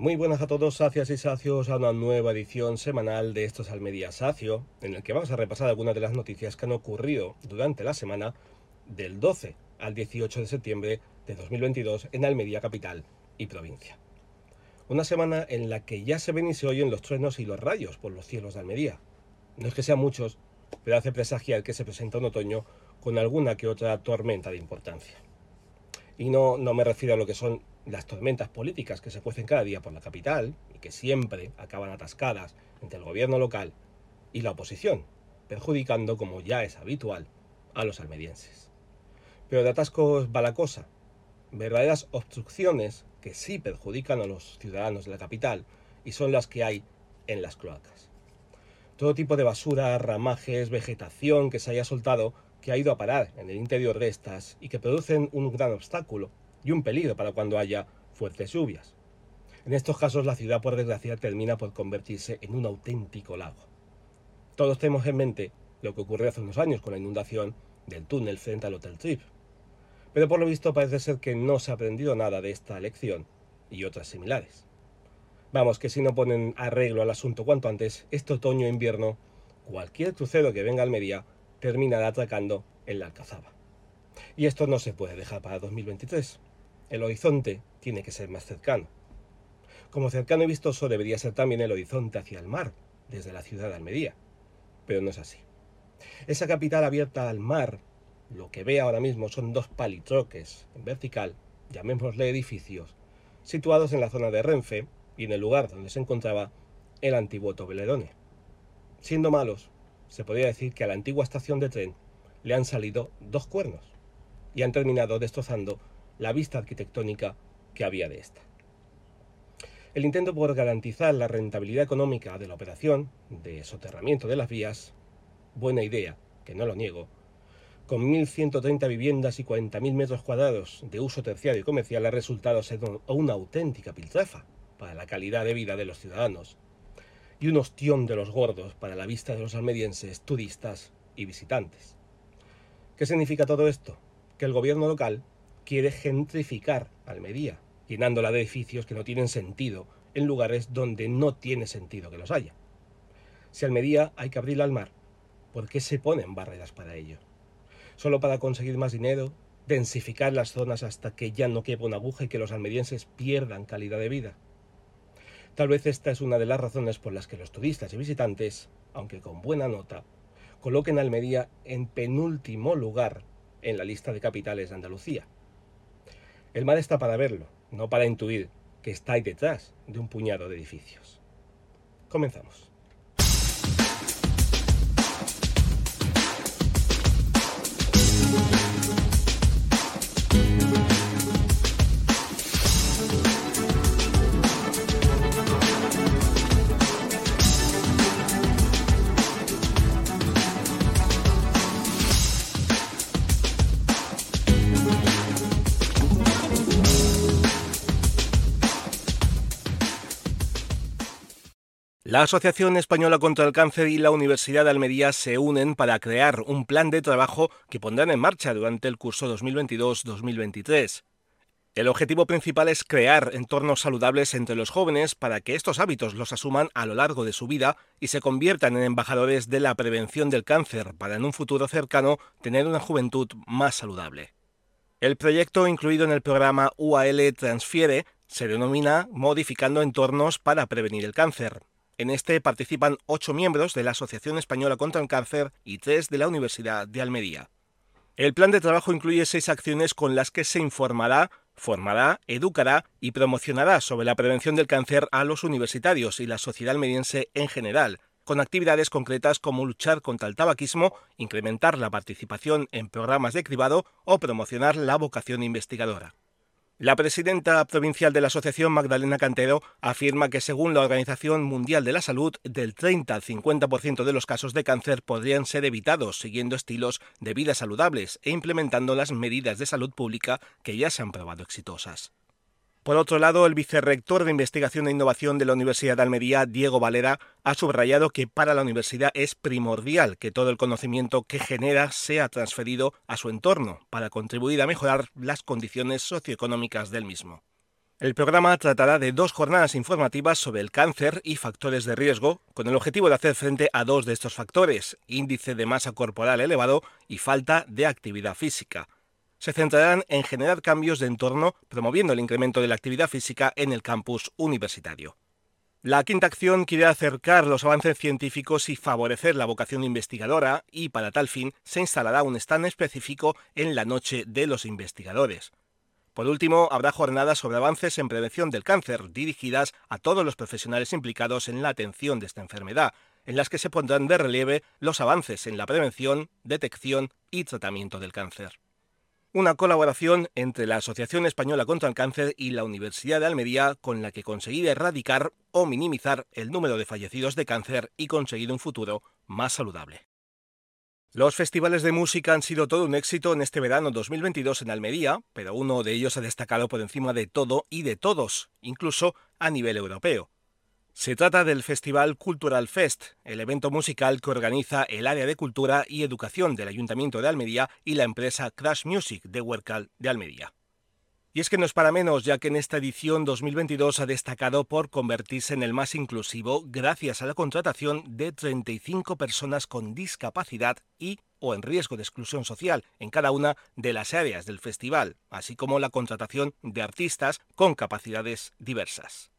Muy buenas a todos, sacias y sacios, a una nueva edición semanal de Estos Almería Sacio, en el que vamos a repasar algunas de las noticias que han ocurrido durante la semana del 12 al 18 de septiembre de 2022 en Almería capital y provincia. Una semana en la que ya se ven y se oyen los truenos y los rayos por los cielos de Almería. No es que sean muchos, pero hace presagiar que se presenta un otoño con alguna que otra tormenta de importancia. Y no, no me refiero a lo que son las tormentas políticas que se cuecen cada día por la capital y que siempre acaban atascadas entre el gobierno local y la oposición, perjudicando, como ya es habitual, a los almerienses. Pero de atascos va la cosa. Verdaderas obstrucciones que sí perjudican a los ciudadanos de la capital y son las que hay en las cloacas. Todo tipo de basura, ramajes, vegetación que se haya soltado que ha ido a parar en el interior de estas y que producen un gran obstáculo y un peligro para cuando haya fuertes lluvias. En estos casos la ciudad por desgracia termina por convertirse en un auténtico lago. Todos tenemos en mente lo que ocurrió hace unos años con la inundación del túnel frente al Hotel Trip. Pero por lo visto parece ser que no se ha aprendido nada de esta lección y otras similares. Vamos, que si no ponen arreglo al asunto cuanto antes, este otoño e invierno, cualquier crucero que venga al Almería terminará atracando en la Alcazaba. Y esto no se puede dejar para 2023 el horizonte tiene que ser más cercano. Como cercano y vistoso debería ser también el horizonte hacia el mar, desde la ciudad de Almería. Pero no es así. Esa capital abierta al mar, lo que ve ahora mismo son dos palitroques en vertical, llamémosle edificios, situados en la zona de Renfe y en el lugar donde se encontraba el antiguo Toblerone. Siendo malos, se podría decir que a la antigua estación de tren le han salido dos cuernos y han terminado destrozando la vista arquitectónica que había de esta. El intento por garantizar la rentabilidad económica de la operación de soterramiento de las vías, buena idea, que no lo niego, con 1.130 viviendas y 40.000 metros cuadrados de uso terciario y comercial ha resultado ser una auténtica piltrafa para la calidad de vida de los ciudadanos y un ostión de los gordos para la vista de los almerienses, turistas y visitantes. ¿Qué significa todo esto? Que el gobierno local quiere gentrificar Almería, llenándola de edificios que no tienen sentido en lugares donde no tiene sentido que los haya. Si Almería hay que abrirla al mar, ¿por qué se ponen barreras para ello? ¿Solo para conseguir más dinero? ¿Densificar las zonas hasta que ya no quepa una aguja y que los almerienses pierdan calidad de vida? Tal vez esta es una de las razones por las que los turistas y visitantes, aunque con buena nota, coloquen a Almería en penúltimo lugar en la lista de capitales de Andalucía. El mar está para verlo, no para intuir que está ahí detrás de un puñado de edificios. Comenzamos. La Asociación Española contra el Cáncer y la Universidad de Almería se unen para crear un plan de trabajo que pondrán en marcha durante el curso 2022-2023. El objetivo principal es crear entornos saludables entre los jóvenes para que estos hábitos los asuman a lo largo de su vida y se conviertan en embajadores de la prevención del cáncer para en un futuro cercano tener una juventud más saludable. El proyecto incluido en el programa UAL Transfiere se denomina Modificando Entornos para Prevenir el Cáncer. En este participan ocho miembros de la Asociación Española contra el Cáncer y tres de la Universidad de Almería. El plan de trabajo incluye seis acciones con las que se informará, formará, educará y promocionará sobre la prevención del cáncer a los universitarios y la sociedad almeriense en general, con actividades concretas como luchar contra el tabaquismo, incrementar la participación en programas de cribado o promocionar la vocación investigadora. La presidenta provincial de la asociación, Magdalena Cantero, afirma que según la Organización Mundial de la Salud, del 30 al 50% de los casos de cáncer podrían ser evitados siguiendo estilos de vida saludables e implementando las medidas de salud pública que ya se han probado exitosas. Por otro lado, el vicerrector de Investigación e Innovación de la Universidad de Almería, Diego Valera, ha subrayado que para la universidad es primordial que todo el conocimiento que genera sea transferido a su entorno para contribuir a mejorar las condiciones socioeconómicas del mismo. El programa tratará de dos jornadas informativas sobre el cáncer y factores de riesgo, con el objetivo de hacer frente a dos de estos factores, índice de masa corporal elevado y falta de actividad física. Se centrarán en generar cambios de entorno, promoviendo el incremento de la actividad física en el campus universitario. La quinta acción quiere acercar los avances científicos y favorecer la vocación investigadora y para tal fin se instalará un stand específico en la Noche de los Investigadores. Por último, habrá jornadas sobre avances en prevención del cáncer dirigidas a todos los profesionales implicados en la atención de esta enfermedad, en las que se pondrán de relieve los avances en la prevención, detección y tratamiento del cáncer. Una colaboración entre la Asociación Española contra el Cáncer y la Universidad de Almería con la que conseguir erradicar o minimizar el número de fallecidos de cáncer y conseguir un futuro más saludable. Los festivales de música han sido todo un éxito en este verano 2022 en Almería, pero uno de ellos ha destacado por encima de todo y de todos, incluso a nivel europeo. Se trata del Festival Cultural Fest, el evento musical que organiza el área de cultura y educación del Ayuntamiento de Almería y la empresa Crash Music de Huercal de Almería. Y es que no es para menos, ya que en esta edición 2022 ha destacado por convertirse en el más inclusivo gracias a la contratación de 35 personas con discapacidad y o en riesgo de exclusión social en cada una de las áreas del festival, así como la contratación de artistas con capacidades diversas.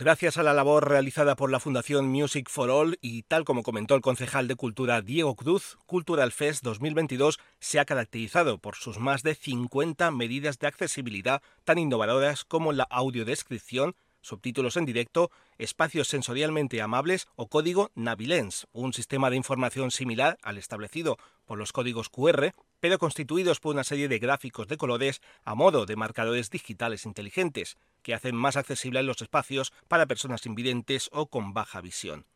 Gracias a la labor realizada por la Fundación Music for All y tal como comentó el concejal de Cultura Diego Cruz, Cultural Fest 2022 se ha caracterizado por sus más de 50 medidas de accesibilidad tan innovadoras como la audiodescripción, subtítulos en directo, espacios sensorialmente amables o código Navilens, un sistema de información similar al establecido por los códigos QR, pero constituidos por una serie de gráficos de colores a modo de marcadores digitales inteligentes, que hacen más accesibles los espacios para personas invidentes o con baja visión.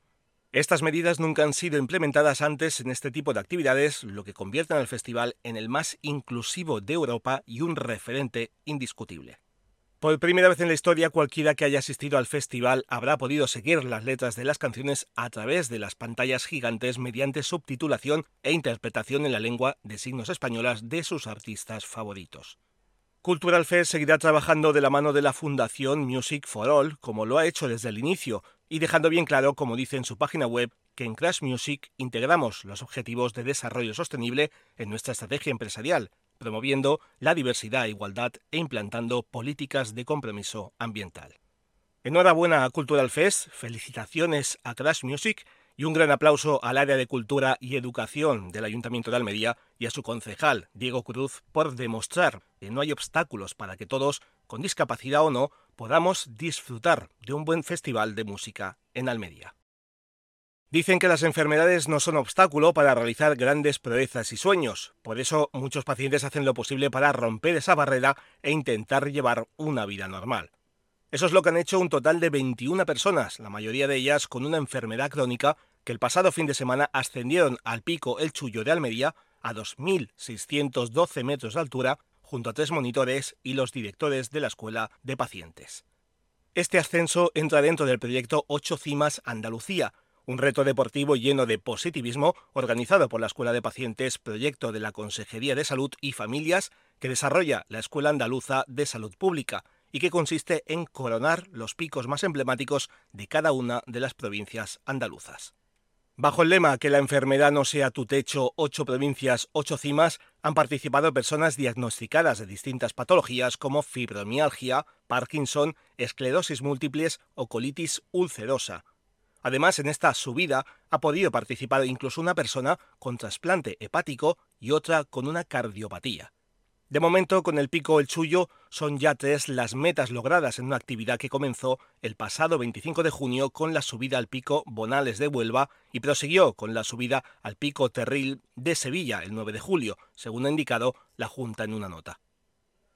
Estas medidas nunca han sido implementadas antes en este tipo de actividades, lo que convierte al festival en el más inclusivo de Europa y un referente indiscutible. Por primera vez en la historia, cualquiera que haya asistido al festival habrá podido seguir las letras de las canciones a través de las pantallas gigantes mediante subtitulación e interpretación en la lengua de signos españolas de sus artistas favoritos. Cultural Fest seguirá trabajando de la mano de la Fundación Music for All, como lo ha hecho desde el inicio, y dejando bien claro, como dice en su página web, que en Crash Music integramos los objetivos de desarrollo sostenible en nuestra estrategia empresarial, promoviendo la diversidad e igualdad e implantando políticas de compromiso ambiental. Enhorabuena a Cultural Fest, felicitaciones a Crash Music y un gran aplauso al área de cultura y educación del Ayuntamiento de Almería y a su concejal, Diego Cruz, por demostrar que no hay obstáculos para que todos, con discapacidad o no, podamos disfrutar de un buen festival de música en Almería. Dicen que las enfermedades no son obstáculo para realizar grandes proezas y sueños, por eso muchos pacientes hacen lo posible para romper esa barrera e intentar llevar una vida normal. Eso es lo que han hecho un total de 21 personas, la mayoría de ellas con una enfermedad crónica que el pasado fin de semana ascendieron al pico El Chullo de Almería a 2.612 metros de altura junto a tres monitores y los directores de la escuela de pacientes. Este ascenso entra dentro del proyecto 8 Cimas Andalucía, un reto deportivo lleno de positivismo organizado por la Escuela de Pacientes, proyecto de la Consejería de Salud y Familias que desarrolla la Escuela Andaluza de Salud Pública y que consiste en coronar los picos más emblemáticos de cada una de las provincias andaluzas. Bajo el lema Que la enfermedad no sea tu techo, ocho provincias, ocho cimas, han participado personas diagnosticadas de distintas patologías como fibromialgia, Parkinson, esclerosis múltiples o colitis ulcerosa. Además, en esta subida ha podido participar incluso una persona con trasplante hepático y otra con una cardiopatía. De momento, con el pico El Chullo, son ya tres las metas logradas en una actividad que comenzó el pasado 25 de junio con la subida al pico Bonales de Huelva y prosiguió con la subida al pico Terril de Sevilla el 9 de julio, según ha indicado la Junta en una nota.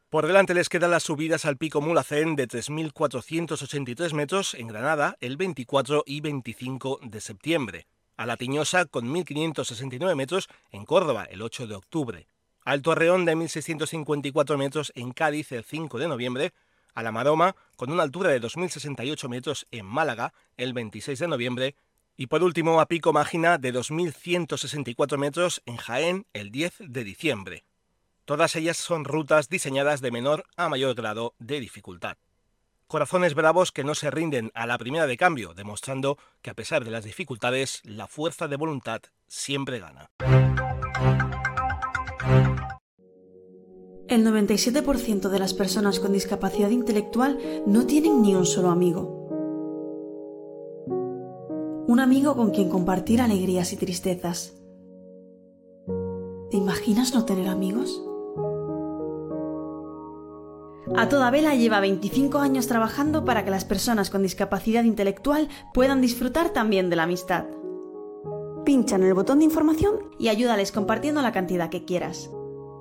Por delante les quedan las subidas al pico Mulacén de 3.483 metros en Granada el 24 y 25 de septiembre, a La Tiñosa con 1.569 metros en Córdoba el 8 de octubre, al Torreón de 1.654 metros en Cádiz el 5 de noviembre, a la Maroma con una altura de 2.068 metros en Málaga el 26 de noviembre. Y por último a Pico Mágina de 2.164 metros en Jaén el 10 de diciembre. Todas ellas son rutas diseñadas de menor a mayor grado de dificultad. Corazones bravos que no se rinden a la primera de cambio, demostrando que a pesar de las dificultades, la fuerza de voluntad siempre gana. El 97% de las personas con discapacidad intelectual no tienen ni un solo amigo. Un amigo con quien compartir alegrías y tristezas. ¿Te imaginas no tener amigos? A toda vela lleva 25 años trabajando para que las personas con discapacidad intelectual puedan disfrutar también de la amistad. Pincha en el botón de información y ayúdales compartiendo la cantidad que quieras.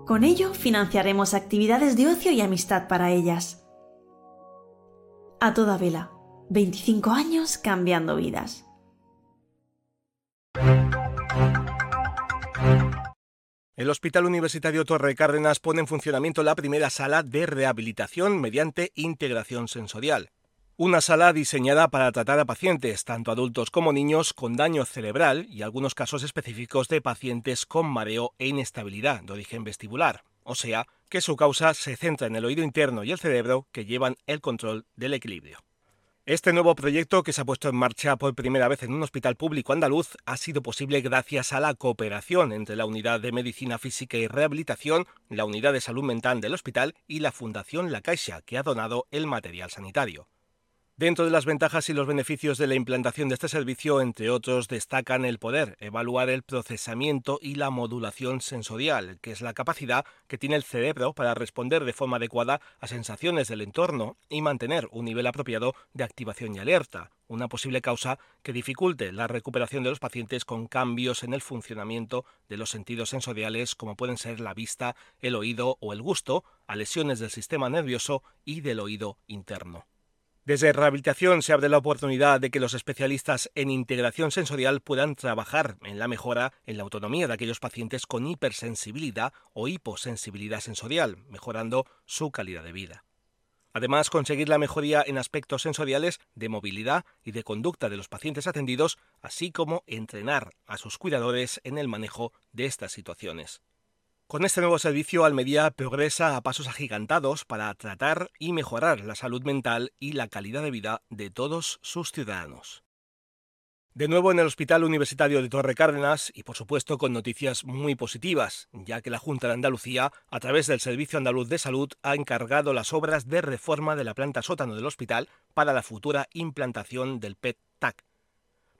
Con ello financiaremos actividades de ocio y amistad para ellas. A toda vela, 25 años cambiando vidas. El Hospital Universitario Torre Cárdenas pone en funcionamiento la primera sala de rehabilitación mediante integración sensorial. Una sala diseñada para tratar a pacientes, tanto adultos como niños, con daño cerebral y algunos casos específicos de pacientes con mareo e inestabilidad de origen vestibular, o sea, que su causa se centra en el oído interno y el cerebro que llevan el control del equilibrio. Este nuevo proyecto, que se ha puesto en marcha por primera vez en un hospital público andaluz, ha sido posible gracias a la cooperación entre la Unidad de Medicina Física y Rehabilitación, la Unidad de Salud Mental del hospital y la Fundación La Caixa, que ha donado el material sanitario. Dentro de las ventajas y los beneficios de la implantación de este servicio, entre otros, destacan el poder evaluar el procesamiento y la modulación sensorial, que es la capacidad que tiene el cerebro para responder de forma adecuada a sensaciones del entorno y mantener un nivel apropiado de activación y alerta, una posible causa que dificulte la recuperación de los pacientes con cambios en el funcionamiento de los sentidos sensoriales como pueden ser la vista, el oído o el gusto, a lesiones del sistema nervioso y del oído interno. Desde rehabilitación se abre la oportunidad de que los especialistas en integración sensorial puedan trabajar en la mejora en la autonomía de aquellos pacientes con hipersensibilidad o hiposensibilidad sensorial, mejorando su calidad de vida. Además, conseguir la mejoría en aspectos sensoriales de movilidad y de conducta de los pacientes atendidos, así como entrenar a sus cuidadores en el manejo de estas situaciones. Con este nuevo servicio, Almería progresa a pasos agigantados para tratar y mejorar la salud mental y la calidad de vida de todos sus ciudadanos. De nuevo en el Hospital Universitario de Torre Cárdenas y por supuesto con noticias muy positivas, ya que la Junta de Andalucía, a través del Servicio Andaluz de Salud, ha encargado las obras de reforma de la planta sótano del hospital para la futura implantación del PET-TAC,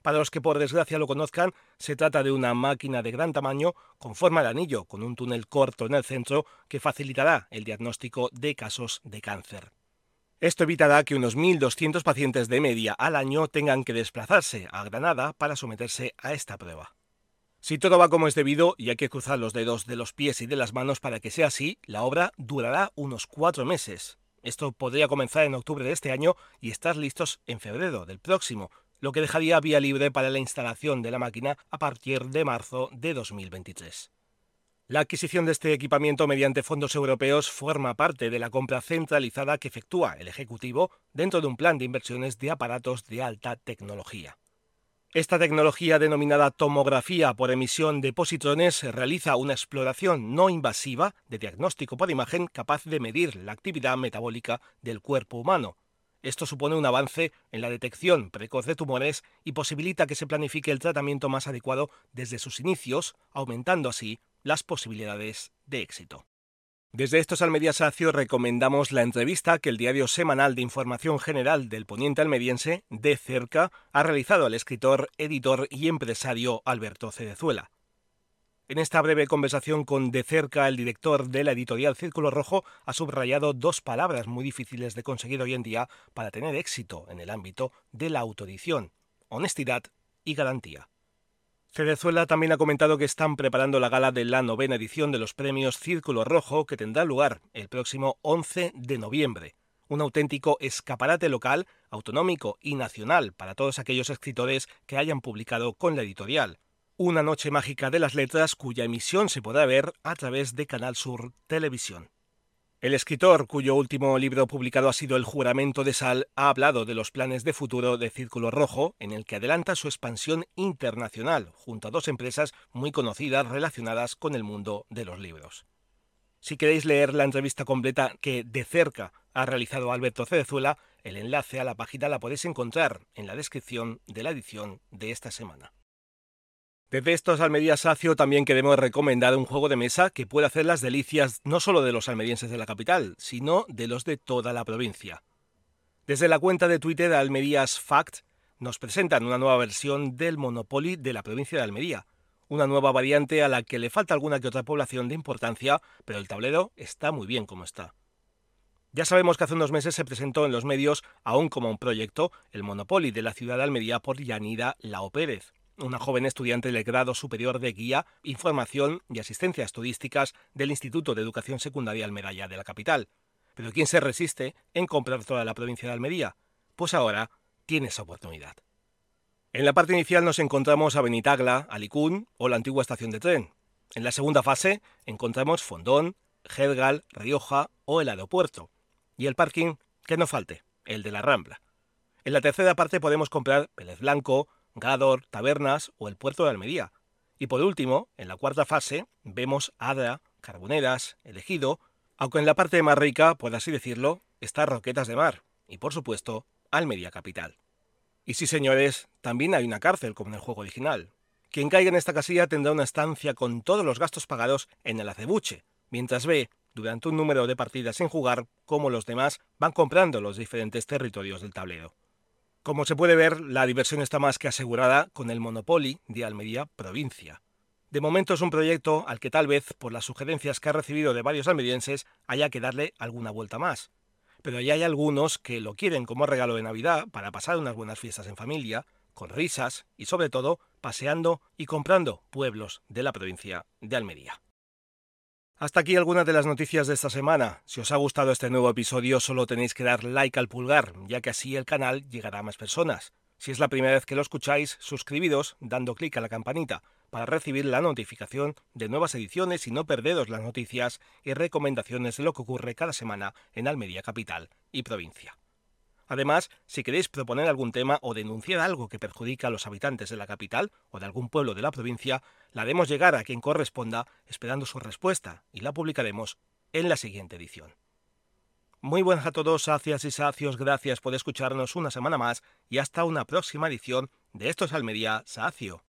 para los que por desgracia lo conozcan, se trata de una máquina de gran tamaño con forma de anillo, con un túnel corto en el centro que facilitará el diagnóstico de casos de cáncer. Esto evitará que unos 1.200 pacientes de media al año tengan que desplazarse a Granada para someterse a esta prueba. Si todo va como es debido y hay que cruzar los dedos de los pies y de las manos para que sea así, la obra durará unos cuatro meses. Esto podría comenzar en octubre de este año y estar listos en febrero del próximo, lo que dejaría vía libre para la instalación de la máquina a partir de marzo de 2023. La adquisición de este equipamiento mediante fondos europeos forma parte de la compra centralizada que efectúa el Ejecutivo dentro de un plan de inversiones de aparatos de alta tecnología. Esta tecnología denominada tomografía por emisión de positrones realiza una exploración no invasiva de diagnóstico por imagen capaz de medir la actividad metabólica del cuerpo humano, esto supone un avance en la detección precoz de tumores y posibilita que se planifique el tratamiento más adecuado desde sus inicios, aumentando así las posibilidades de éxito. Desde estos Almería Sacio recomendamos la entrevista que el diario semanal de información general del poniente almeriense, De Cerca, ha realizado al escritor, editor y empresario Alberto Cedezuela. En esta breve conversación con De cerca, el director de la editorial Círculo Rojo ha subrayado dos palabras muy difíciles de conseguir hoy en día para tener éxito en el ámbito de la autoedición, honestidad y garantía. Cedezuela también ha comentado que están preparando la gala de la novena edición de los premios Círculo Rojo que tendrá lugar el próximo 11 de noviembre. Un auténtico escaparate local, autonómico y nacional para todos aquellos escritores que hayan publicado con la editorial una noche mágica de las letras cuya emisión se podrá ver a través de Canal Sur Televisión. El escritor, cuyo último libro publicado ha sido El juramento de sal, ha hablado de los planes de futuro de Círculo Rojo, en el que adelanta su expansión internacional, junto a dos empresas muy conocidas relacionadas con el mundo de los libros. Si queréis leer la entrevista completa que de cerca ha realizado Alberto Cerezuela, el enlace a la página la podéis encontrar en la descripción de la edición de esta semana. Desde estos Almería Sacio también queremos recomendar un juego de mesa que puede hacer las delicias no solo de los almerienses de la capital, sino de los de toda la provincia. Desde la cuenta de Twitter Almerías Fact nos presentan una nueva versión del Monopoly de la provincia de Almería, una nueva variante a la que le falta alguna que otra población de importancia, pero el tablero está muy bien como está. Ya sabemos que hace unos meses se presentó en los medios, aún como un proyecto, el Monopoly de la ciudad de Almería por Yanida Lao Pérez, una joven estudiante del grado superior de guía, información y asistencias turísticas del Instituto de Educación Secundaria Almeraya de la capital. Pero ¿quién se resiste en comprar toda la provincia de Almería? Pues ahora tiene esa oportunidad. En la parte inicial nos encontramos a Benitagla, Alicún o la antigua estación de tren. En la segunda fase encontramos Fondón, Gedgal, Rioja o el aeropuerto. Y el parking, que no falte, el de la Rambla. En la tercera parte podemos comprar Pérez Blanco, Gador, Tabernas o el puerto de Almería. Y por último, en la cuarta fase, vemos Adra, Carboneras, Elegido, aunque en la parte más rica, por así decirlo, está Roquetas de Mar y, por supuesto, Almería Capital. Y sí, señores, también hay una cárcel como en el juego original. Quien caiga en esta casilla tendrá una estancia con todos los gastos pagados en el acebuche, mientras ve, durante un número de partidas sin jugar, cómo los demás van comprando los diferentes territorios del tablero. Como se puede ver, la diversión está más que asegurada con el Monopoly de Almería Provincia. De momento es un proyecto al que tal vez, por las sugerencias que ha recibido de varios almerienses, haya que darle alguna vuelta más. Pero ya hay algunos que lo quieren como regalo de Navidad para pasar unas buenas fiestas en familia, con risas y sobre todo paseando y comprando pueblos de la provincia de Almería. Hasta aquí algunas de las noticias de esta semana. Si os ha gustado este nuevo episodio solo tenéis que dar like al pulgar, ya que así el canal llegará a más personas. Si es la primera vez que lo escucháis, suscribiros dando clic a la campanita para recibir la notificación de nuevas ediciones y no perderos las noticias y recomendaciones de lo que ocurre cada semana en Almería Capital y provincia. Además, si queréis proponer algún tema o denunciar algo que perjudica a los habitantes de la capital o de algún pueblo de la provincia, la haremos llegar a quien corresponda esperando su respuesta y la publicaremos en la siguiente edición. Muy buenas a todos, sacias y sacios, gracias por escucharnos una semana más y hasta una próxima edición de Estos Almería Sacio.